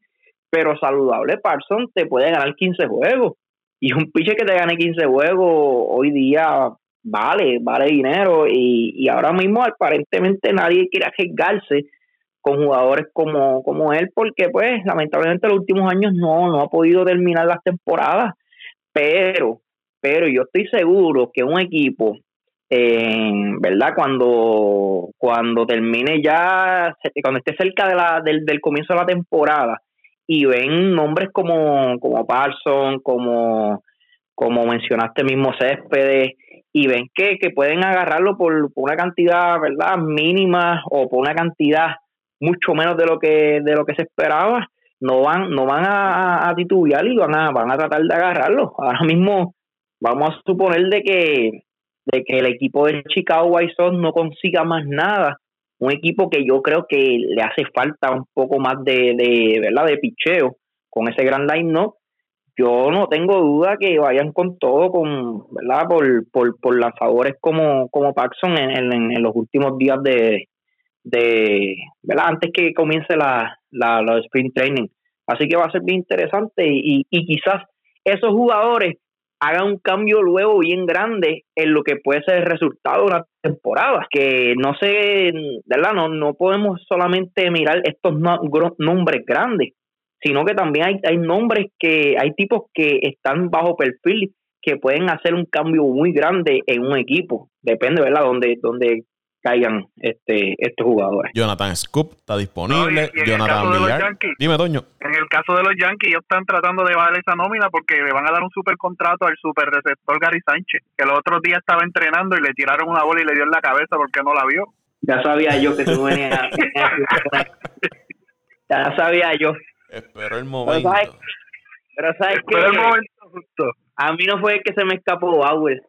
pero saludable Paxton te puede ganar 15 juegos. Y un piche que te gane 15 juegos hoy día vale, vale dinero. Y, y ahora mismo aparentemente nadie quiere arriesgarse con jugadores como, como él, porque pues lamentablemente los últimos años no, no ha podido terminar las temporadas, pero, pero yo estoy seguro que un equipo, ¿verdad? Cuando, cuando termine ya, cuando esté cerca de la, del, del comienzo de la temporada y ven nombres como, como Parson, como, como mencionaste mismo Céspedes, y ven que, que pueden agarrarlo por, por una cantidad, ¿verdad? Mínima o por una cantidad mucho menos de lo que de lo que se esperaba no van no van a, a titubear y van a van a tratar de agarrarlo. Ahora mismo vamos a suponer de que de que el equipo de Chicago White Sox no consiga más nada. Un equipo que yo creo que le hace falta un poco más de, de verdad de picheo con ese gran line no yo no tengo duda que vayan con todo con verdad por, por, por lanzadores como como Paxson en, en los últimos días de, de, ¿verdad? Antes que comience la, la, sprint training. Así que va a ser bien interesante y, y quizás esos jugadores hagan un cambio luego bien grande en lo que puede ser el resultado de una temporada. Que no sé, ¿verdad? No, no podemos solamente mirar estos nombres grandes, sino que también hay, hay nombres que, hay tipos que están bajo perfil que pueden hacer un cambio muy grande en un equipo. Depende, ¿verdad? Donde, donde caigan este, estos jugadores. Jonathan Scoop está disponible. Jonathan Villar. Dime, Doño. En el caso de los Yankees, ellos están tratando de bajar esa nómina porque le van a dar un super contrato al super receptor Gary Sánchez, que el otro día estaba entrenando y le tiraron una bola y le dio en la cabeza porque no la vio. Ya sabía yo que tú venías. ya sabía yo. Espero el momento. Pero sabes, que el momento justo. A mí no fue el que se me escapó Bauer.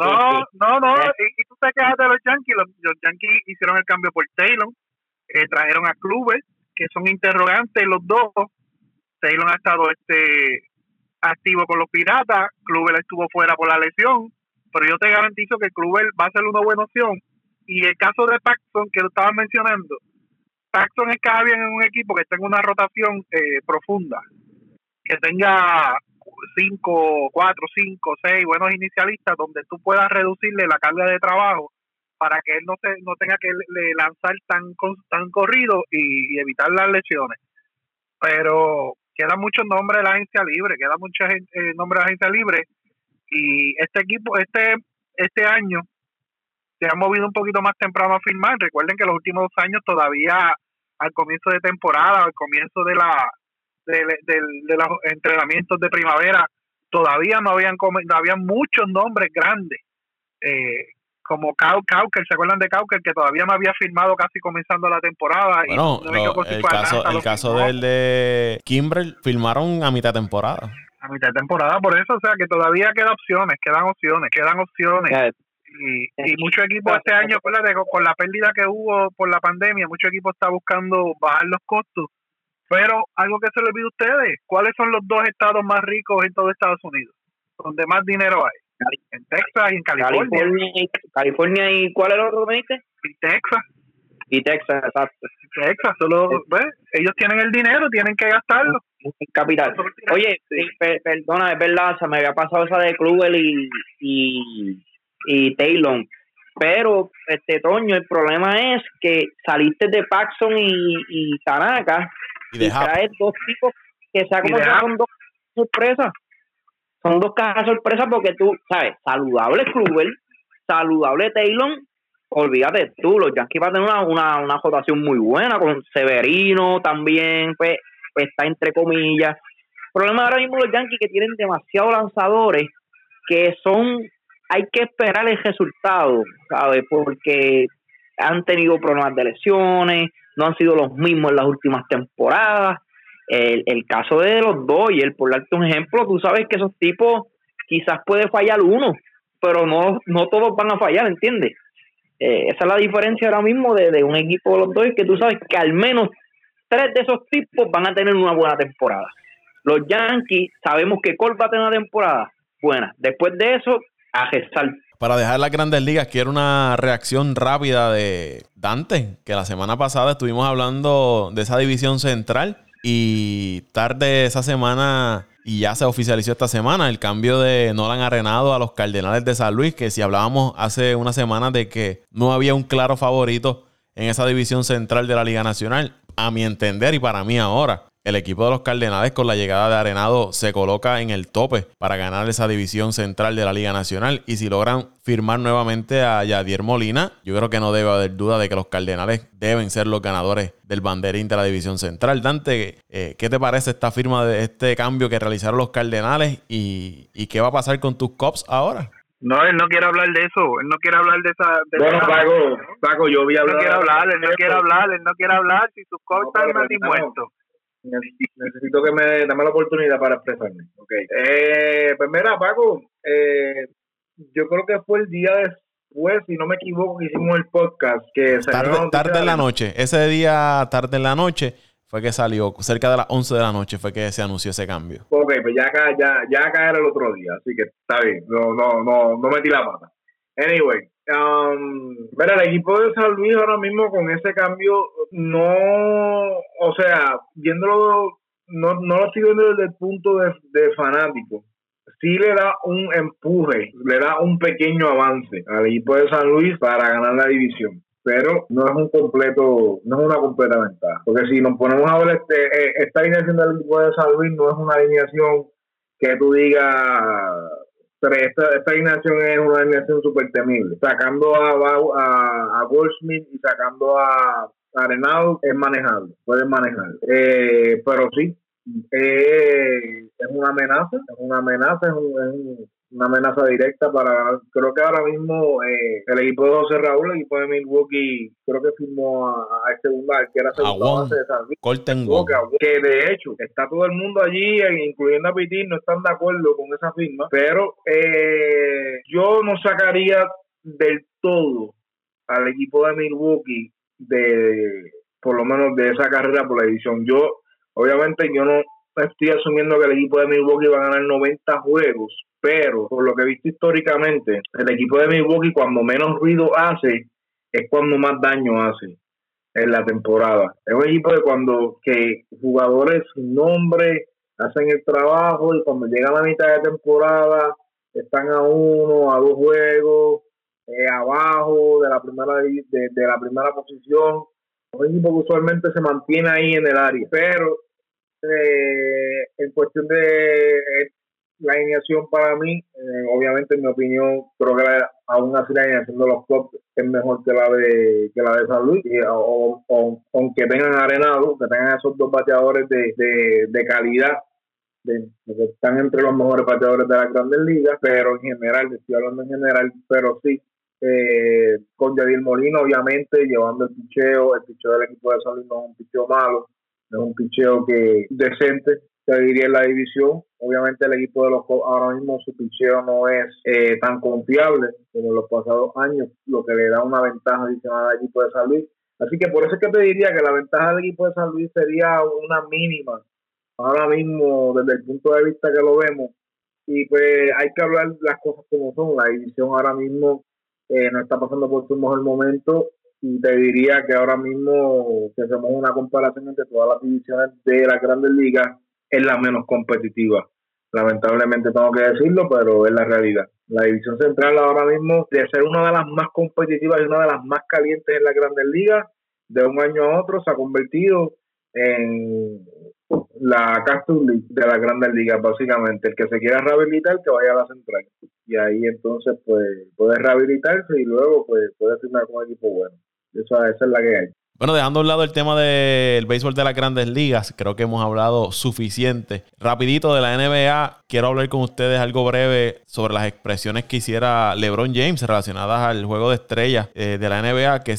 No, no, no. Y, te quejas los Yankees. Los, Yankees hicieron el cambio por Taylor. Eh, trajeron a clubes que son interrogantes los dos. Taylor ha estado este activo con los Piratas. Kluber estuvo fuera por la lesión. Pero yo te garantizo que Kluber va a ser una buena opción. Y el caso de Paxton, que lo estaba mencionando, Paxton es cada bien en un equipo que tenga una rotación eh, profunda, que tenga cinco, cuatro, cinco, seis buenos inicialistas donde tú puedas reducirle la carga de trabajo para que él no se, no tenga que lanzar tan tan corrido y, evitar las lesiones. Pero quedan muchos nombres de la agencia libre, queda muchos eh, nombres de la agencia libre y este equipo este este año se ha movido un poquito más temprano a firmar. Recuerden que los últimos dos años todavía al comienzo de temporada, al comienzo de la de, los entrenamientos de primavera, todavía no habían no habían muchos nombres grandes eh, como Cauker, ¿se acuerdan de Cauker? Que todavía no había firmado casi comenzando la temporada. Bueno, el, caso, el caso del de Kimbrel firmaron a mitad de temporada. A mitad de temporada, por eso, o sea, que todavía quedan opciones, quedan opciones, quedan opciones. Y, y muchos equipos este año, con la pérdida que hubo por la pandemia, muchos equipos están buscando bajar los costos. Pero algo que se les olvide a ustedes, ¿cuáles son los dos estados más ricos en todo Estados Unidos? Donde más dinero hay en Texas y en California. California, y, ¿cuál es el otro me Y Texas. Y Texas, exacto. Texas, solo, ellos tienen el dinero, tienen que gastarlo. capital. Oye, perdona, es verdad, se me había pasado esa de Kluber y, y, y Taylor. Pero, este Toño, el problema es que saliste de Paxson y, y Tanaka y, traes dos tipos que se como dos sorpresas son dos cajas sorpresa porque tú, ¿sabes? Saludable Kluber, saludable Taylor, olvídate tú, los Yankees van a tener una, una, una jotación muy buena con Severino también, pues, pues está entre comillas. El problema ahora mismo los Yankees que tienen demasiados lanzadores que son, hay que esperar el resultado, ¿sabes? Porque han tenido problemas de lesiones, no han sido los mismos en las últimas temporadas el, el caso de los Dodgers, por darte un ejemplo, tú sabes que esos tipos quizás puede fallar uno, pero no, no todos van a fallar, ¿entiendes? Eh, esa es la diferencia ahora mismo de, un equipo de los Dodgers, que tú sabes que al menos tres de esos tipos van a tener una buena temporada. Los Yankees sabemos que Cole va a tener una temporada buena. Después de eso, a gestar. Para dejar las grandes ligas, quiero una reacción rápida de Dante, que la semana pasada estuvimos hablando de esa división central y tarde esa semana, y ya se oficializó esta semana, el cambio de Nolan Arenado a los Cardenales de San Luis, que si hablábamos hace una semana de que no había un claro favorito en esa división central de la Liga Nacional, a mi entender y para mí ahora, el equipo de los Cardenales con la llegada de Arenado se coloca en el tope para ganar esa división central de la Liga Nacional. Y si logran firmar nuevamente a Yadier Molina, yo creo que no debe haber duda de que los Cardenales deben ser los ganadores del banderín de la división central. Dante, eh, ¿qué te parece esta firma de este cambio que realizaron los Cardenales y, qué va a pasar con tus Cops ahora? No, él no quiere hablar de eso. Él no quiere hablar de esa. De bueno, Paco, Paco, yo voy a hablar. No quiere hablar, él no quiere hablar, él no quiere hablar. Si sus Cops están más muertos necesito que me dame la oportunidad para expresarme. Okay. Eh, pues mira, Paco, eh, yo creo que fue el día después, si no me equivoco, que hicimos el podcast. que Tarde, tarde en la noche, ese día, tarde en la noche, fue que salió, cerca de las 11 de la noche fue que se anunció ese cambio. Ok, pues ya acá, ya, ya acá era el otro día, así que está bien, no, no, no, no metí la pata. Anyway, Um, el equipo de San Luis ahora mismo con ese cambio no, o sea, viéndolo, no, no lo estoy viendo desde el punto de, de fanático. Sí le da un empuje, le da un pequeño avance al equipo de San Luis para ganar la división pero no es un completo, no es una completa ventaja. Porque si nos ponemos a ver este, eh, esta alineación del equipo de San Luis no es una alineación que tú digas pero esta, esta alineación es una alineación súper temible. Sacando a, a, a Goldsmith y sacando a Arenado es manejable, pueden manejar. Eh, pero sí, eh, es una amenaza, es una amenaza, es un, una amenaza directa para, creo que ahora mismo eh, el equipo de José Raúl, el equipo de Milwaukee, creo que firmó a, a este que era segundo base de San que de hecho está todo el mundo allí, incluyendo a Pitín, no están de acuerdo con esa firma, pero eh, yo no sacaría del todo al equipo de Milwaukee de por lo menos de esa carrera por la edición. Yo, obviamente, yo no estoy asumiendo que el equipo de Milwaukee va a ganar 90 juegos, pero por lo que he visto históricamente, el equipo de Milwaukee cuando menos ruido hace es cuando más daño hace en la temporada. Es un equipo de cuando que jugadores sin nombre hacen el trabajo y cuando llega la mitad de temporada están a uno, a dos juegos, eh, abajo de la primera de, de, la primera posición. Un equipo que usualmente se mantiene ahí en el área, pero eh, en cuestión de la alineación para mí, eh, obviamente en mi opinión, creo que aún así la alineación de los clubs es mejor que la de que la de San Luis, o, aunque tengan arenado, que tengan esos dos bateadores de, de, calidad, de, que están entre los mejores bateadores de las grandes ligas, pero en general, estoy hablando en general, pero sí, eh, con Javier Molina, obviamente, llevando el picheo, el picheo del equipo de San Luis no es un picheo malo, es un picheo que decente, te diría en la división. Obviamente el equipo de los ahora mismo su picheo no es eh, tan confiable como en los pasados años, lo que le da una ventaja adicional al equipo de San Luis. Así que por eso es que te diría que la ventaja del equipo de San Luis sería una mínima ahora mismo desde el punto de vista que lo vemos. Y pues hay que hablar las cosas como son. La división ahora mismo eh, no está pasando por su mejor momento y te diría que ahora mismo, hacemos una comparación entre todas las divisiones de las grandes ligas, es la menos competitiva. Lamentablemente tengo que decirlo, pero es la realidad. La división central ahora mismo, de ser una de las más competitivas y una de las más calientes en las grandes ligas, de un año a otro se ha convertido en la Cactus League de las grandes ligas, básicamente. El que se quiera rehabilitar, que vaya a la central. Y ahí entonces, pues, puede rehabilitarse y luego, pues, puede firmar con un equipo bueno. esa es la que hay. Bueno, dejando a un lado el tema del béisbol de las grandes ligas, creo que hemos hablado suficiente. Rapidito de la NBA, quiero hablar con ustedes algo breve sobre las expresiones que hiciera LeBron James relacionadas al juego de estrellas eh, de la NBA, que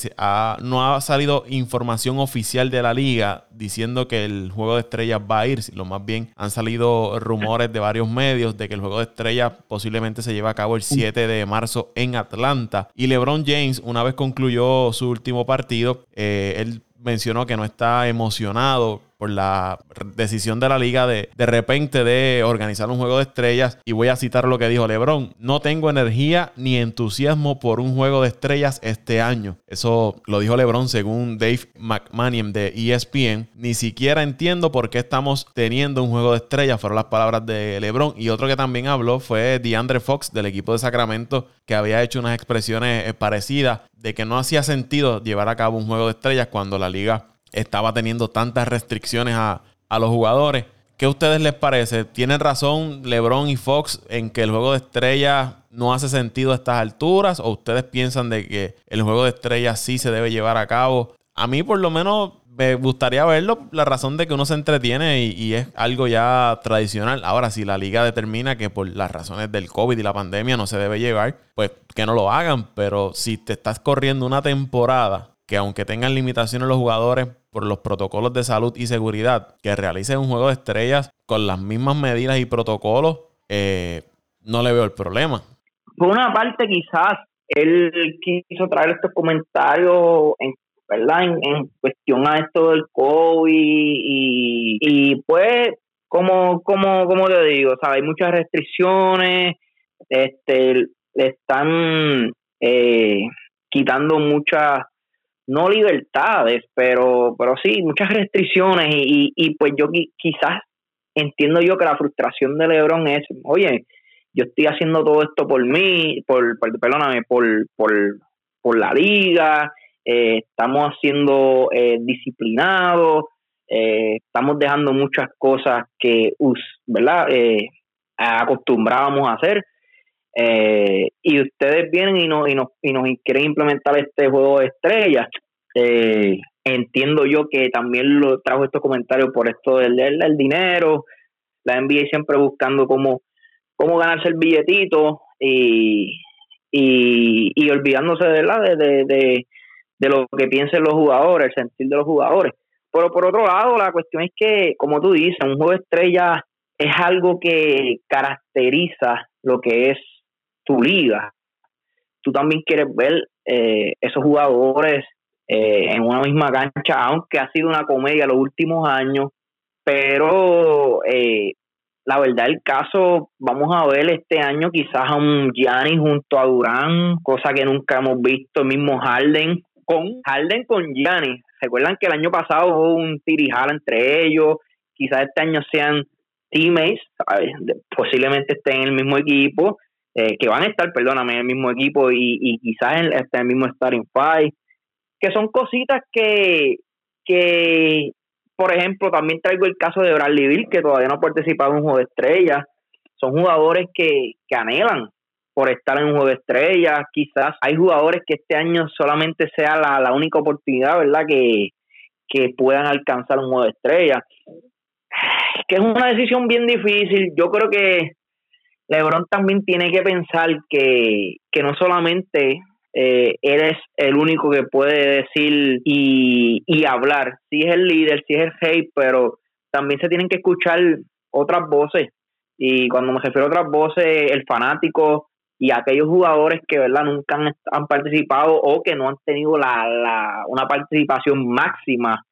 no ha salido información oficial de la liga diciendo que el juego de estrellas va a ir, lo más bien han salido rumores de varios medios de que el juego de estrellas posiblemente se lleve a cabo el 7 de marzo en Atlanta. Y LeBron James, una vez concluyó su último partido, eh, él mencionó que no está emocionado por la decisión de la liga de de repente de organizar un juego de estrellas. Y voy a citar lo que dijo Lebron. No tengo energía ni entusiasmo por un juego de estrellas este año. Eso lo dijo Lebron según Dave McMahon de ESPN. Ni siquiera entiendo por qué estamos teniendo un juego de estrellas. Fueron las palabras de Lebron. Y otro que también habló fue DeAndre Fox del equipo de Sacramento que había hecho unas expresiones eh, parecidas de que no hacía sentido llevar a cabo un juego de estrellas cuando la liga estaba teniendo tantas restricciones a, los jugadores. ¿Qué a ustedes les parece? ¿Tienen razón LeBron y Fox en que el juego de estrellas no hace sentido a estas alturas? ¿O ustedes piensan de que el juego de estrellas sí se debe llevar a cabo? A mí por lo menos me gustaría verlo, la razón de que uno se entretiene y, es algo ya tradicional. Ahora, si la liga determina que por las razones del COVID y la pandemia no se debe llevar, pues que no lo hagan. Pero si te estás corriendo una temporada que aunque tengan limitaciones los jugadores por los protocolos de salud y seguridad, que realicen un juego de estrellas con las mismas medidas y protocolos, eh, no le veo el problema. Por una parte, quizás él quiso traer estos comentarios en, ¿verdad? En, cuestión a esto del COVID y, pues, como, como, como te digo, hay muchas restricciones, este, le están eh, quitando muchas no libertades, pero, pero sí, muchas restricciones y, y, pues yo quizás entiendo yo que la frustración de Lebron es, oye, yo estoy haciendo todo esto por mí, por, perdóname, por, por, por la liga, eh, estamos haciendo eh, disciplinados, eh, estamos dejando muchas cosas que, ¿verdad? Eh, acostumbrábamos a hacer eh, y ustedes vienen y nos, y, nos, y nos quieren implementar este juego de estrellas. Eh, entiendo yo que también lo trajo estos comentarios por esto del, del, dinero, la NBA siempre buscando cómo, cómo ganarse el billetito y, y, y olvidándose de, la, de, de, de, lo que piensen los jugadores, el sentir de los jugadores. Pero por otro lado, la cuestión es que, como tú dices, un juego de estrellas es algo que caracteriza lo que es tu liga, tú también quieres ver eh, esos jugadores eh, en una misma cancha, aunque ha sido una comedia los últimos años, pero eh, la verdad el caso, vamos a ver este año quizás a un Gianni junto a Durán, cosa que nunca hemos visto, el mismo Harden, con Harden con Gianni. Recuerdan que el año pasado hubo un tirijala entre ellos, quizás este año sean teammates, posiblemente estén en el mismo equipo, eh, que van a estar, perdóname, en el mismo equipo y, quizás en, el mismo starting five, que son cositas que, que, por ejemplo, también traigo el caso de Bradley Bill, que todavía no ha participado en un juego de estrellas. Son jugadores que, que anhelan por estar en un juego de estrellas. Quizás hay jugadores que este año solamente sea la, la única oportunidad, ¿verdad? Que, que puedan alcanzar un juego de estrellas. Que es una decisión bien difícil. Yo creo que LeBron también tiene que pensar que, que no solamente eh, eres el único que puede decir y, y hablar. Si es el líder, si es el rey, pero también se tienen que escuchar otras voces. Y cuando me refiero a otras voces, el fanático y aquellos jugadores que verdad nunca han, participado o que no han tenido la, la, una participación máxima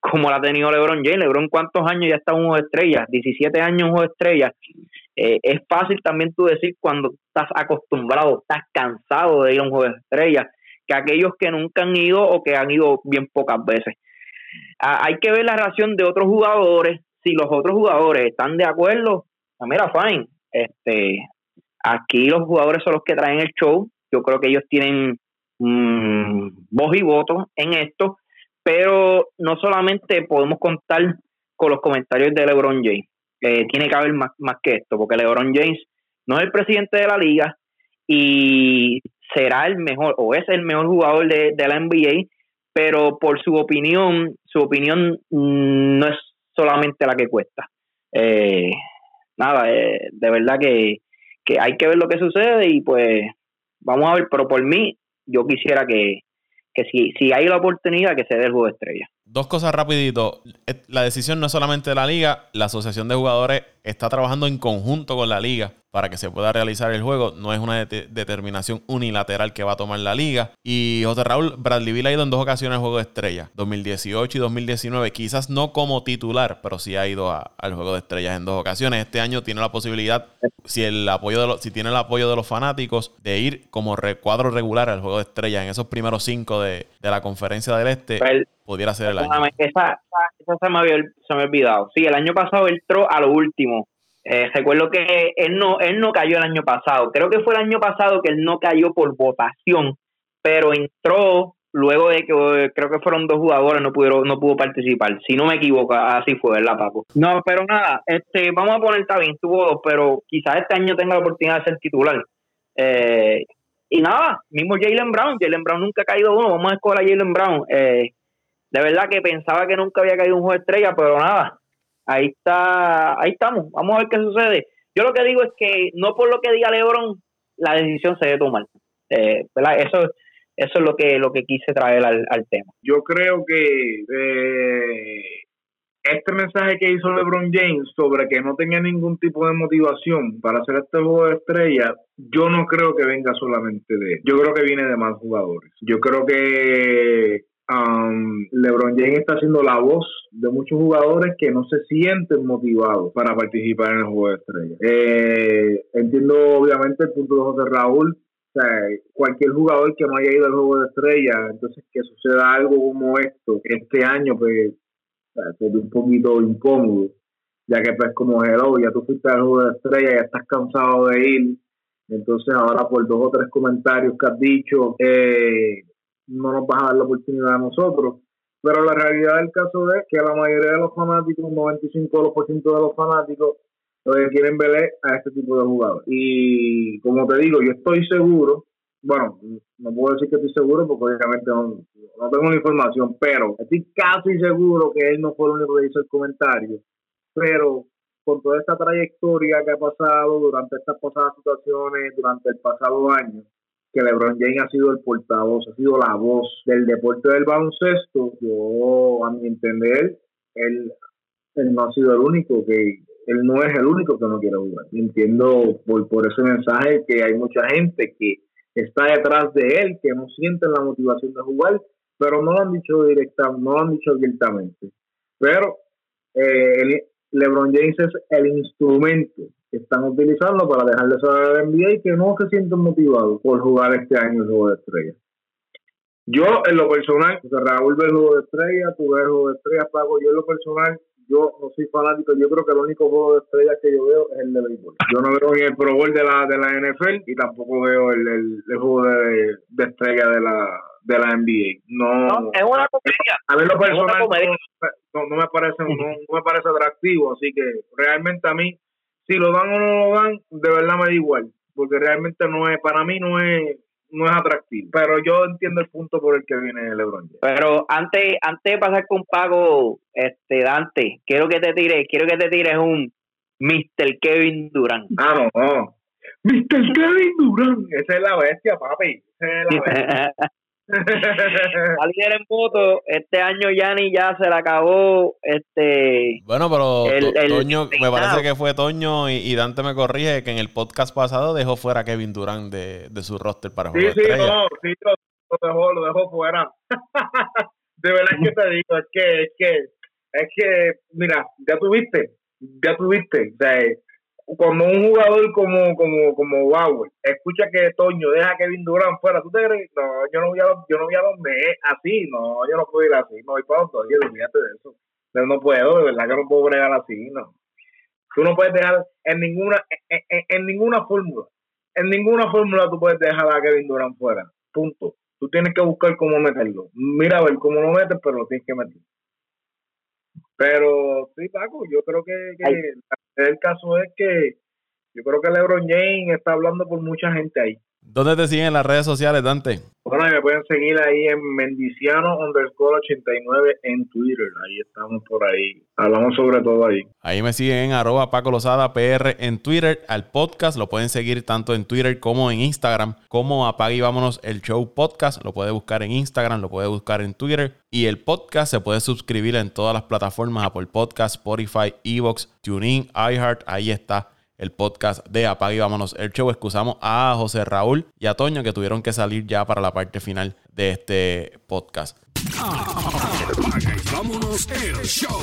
como la ha tenido LeBron James. LeBron, ¿cuántos años ya está un juego de estrellas? 17 años un juego de estrellas. Eh, es fácil también tú decir cuando estás acostumbrado, estás cansado de ir a un juego de estrellas, que aquellos que nunca han ido o que han ido bien pocas veces. Ah, hay que ver la reacción de otros jugadores. Si los otros jugadores están de acuerdo, pues mira, fine. Este, aquí los jugadores son los que traen el show. Yo creo que ellos tienen mm, voz y voto en esto, pero no solamente podemos contar con los comentarios de LeBron James tiene que haber más, más que esto, porque LeBron James no es el presidente de la liga y será el mejor o es el mejor jugador de, la NBA, pero por su opinión, su opinión no es solamente la que cuesta. Eh, nada, eh, de verdad que, que hay que ver lo que sucede y pues vamos a ver, pero por mí yo quisiera que, que si, si hay la oportunidad que se dé el juego estrella. Dos cosas rapidito. La decisión no es solamente de la liga, la asociación de jugadores está trabajando en conjunto con la liga para que se pueda realizar el juego. No es una determinación unilateral que va a tomar la liga. Y José Raúl, Bradley Bill ha ido en dos ocasiones al juego de estrella, 2018 y 2019. Quizás no como titular, pero sí ha ido al juego de estrellas en dos ocasiones. Este año tiene la posibilidad, si el apoyo de si tiene el apoyo de los fanáticos, de ir como cuadro regular al juego de estrellas en esos primeros cinco de, la conferencia del este. Pudiera ser el año. Esa, esa, se, me había, se me ha olvidado. Sí, el año pasado entró a lo último. Eh, recuerdo que él no, él no cayó el año pasado. Creo que fue el año pasado que él no cayó por votación, pero entró luego de que creo que fueron dos jugadores no pudieron no pudo participar. Si no me equivoco así fue verdad Paco no pero nada este vamos a poner bien tuvo dos pero quizás este año tenga la oportunidad de ser titular. Eh, y nada mismo Jalen Brown. Jalen Brown nunca ha caído uno. Vamos a escoger a Jalen Brown. Eh, de verdad que pensaba que nunca había caído un juego de estrella pero nada ahí está, ahí estamos, vamos a ver qué sucede. Yo lo que digo es que no por lo que diga LeBron, la decisión se debe tomar. Eh, Eso, eso es lo que, lo que quise traer al, tema. Yo creo que eh, este mensaje que hizo LeBron James sobre que no tenía ningún tipo de motivación para hacer este juego de estrella, yo no creo que venga solamente de él. Yo creo que viene de más jugadores. Yo creo que um, LeBron James está siendo la voz de muchos jugadores que no se sienten motivados para participar en el juego de estrella. Eh, entiendo obviamente el punto de José Raúl. O sea, cualquier jugador que no haya ido al juego de estrella, entonces que suceda algo como esto este año, pues sería un poquito incómodo, ya que pues como hello, ya tú fuiste al juego de estrella, ya estás cansado de ir, entonces ahora por dos o tres comentarios que has dicho, eh, no nos vas a dar la oportunidad a nosotros. Pero la realidad del caso es que la mayoría de los fanáticos, un 95% de los fanáticos, lo que quieren ver a este tipo de jugadores. Y como te digo, yo estoy seguro, bueno, no puedo decir que estoy seguro porque obviamente no, no tengo información, pero estoy casi seguro que él no fue el único que hizo el comentario. Pero con toda esta trayectoria que ha pasado durante estas pasadas situaciones, durante el pasado año, que LeBron James ha sido el portavoz, ha sido la voz del deporte del baloncesto, yo, a mi entender, él, no ha sido el único que, él no es el único que no quiere jugar. Entiendo por, ese mensaje que hay mucha gente que está detrás de él, que no sienten la motivación de jugar, pero no lo han dicho directa, no lo han dicho abiertamente. Pero eh, LeBron James es el instrumento están utilizando para dejar de saber el NBA y que no se sienten motivados por jugar este año el juego de estrellas. Yo, en lo personal, Raúl ve el juego de estrellas, tú ves el juego de estrellas, Pago, yo en lo personal, yo no soy fanático, yo creo que el único juego de estrellas que yo veo es el de béisbol. Yo no veo ni el Pro Bowl de la, de la NFL y tampoco veo el, el, juego de, de estrella de la de la NBA. No, es una comedia. A ver lo personal no, no, me parece no, no, me parece atractivo, así que realmente a mí si lo dan o no lo dan, de verdad me da igual, porque realmente no es para mí no es no es atractivo. Pero yo entiendo el punto por el que viene LeBron. Pero antes, antes de pasar con Pago, este Dante, quiero que te tires, quiero que te tires un Mr. Kevin Durant. Ah, no, no. Mr. Kevin Durant. Esa es la bestia, papi. Esa es la bestia. a líder en voto, este año Yanni ya se le acabó. Este, bueno, pero Toño, me parece que fue Toño y, Dante me corrige que en el podcast pasado dejó fuera a Kevin Durant de, de su roster para jugar. Sí, sí, no, sí, lo, dejó, lo dejó fuera. de verdad que te digo, es que, es que, es que, mira, ya tuviste, ya tuviste, o sea, como un jugador como como como Bauer escucha que Toño deja a Kevin Durant fuera, ¿tú te crees? No, yo no voy a, yo no voy a donde así, no, yo no puedo ir así, no voy para donde, olvídate de eso. Yo no puedo, de verdad que no puedo bregar así, no. Tú no puedes dejar en ninguna, en, ninguna fórmula, en ninguna fórmula tú puedes dejar a Kevin Durant fuera, punto. Tú tienes que buscar cómo meterlo. Mira a ver cómo lo metes, pero lo tienes que meter. Pero sí, Paco, yo creo que, el caso es que yo creo que LeBron James está hablando por mucha gente ahí. ¿Dónde te siguen en las redes sociales, Dante? Bueno, me pueden seguir ahí en Mendiciano underscore 89 en Twitter. Ahí estamos por ahí. Hablamos sobre todo ahí. Ahí me siguen en arroba Paco Lozada PR en Twitter. Al podcast lo pueden seguir tanto en Twitter como en Instagram. Como Apague y Vámonos el Show Podcast. Lo puede buscar en Instagram, lo puede buscar en Twitter. Y el podcast se puede suscribir en todas las plataformas. Apple Podcast, Spotify, Evox, TuneIn, iHeart. Ahí está el podcast de Apague y Vámonos el Show. Excusamos a José Raúl y a Toño que tuvieron que salir ya para la parte final de este podcast. vámonos el show.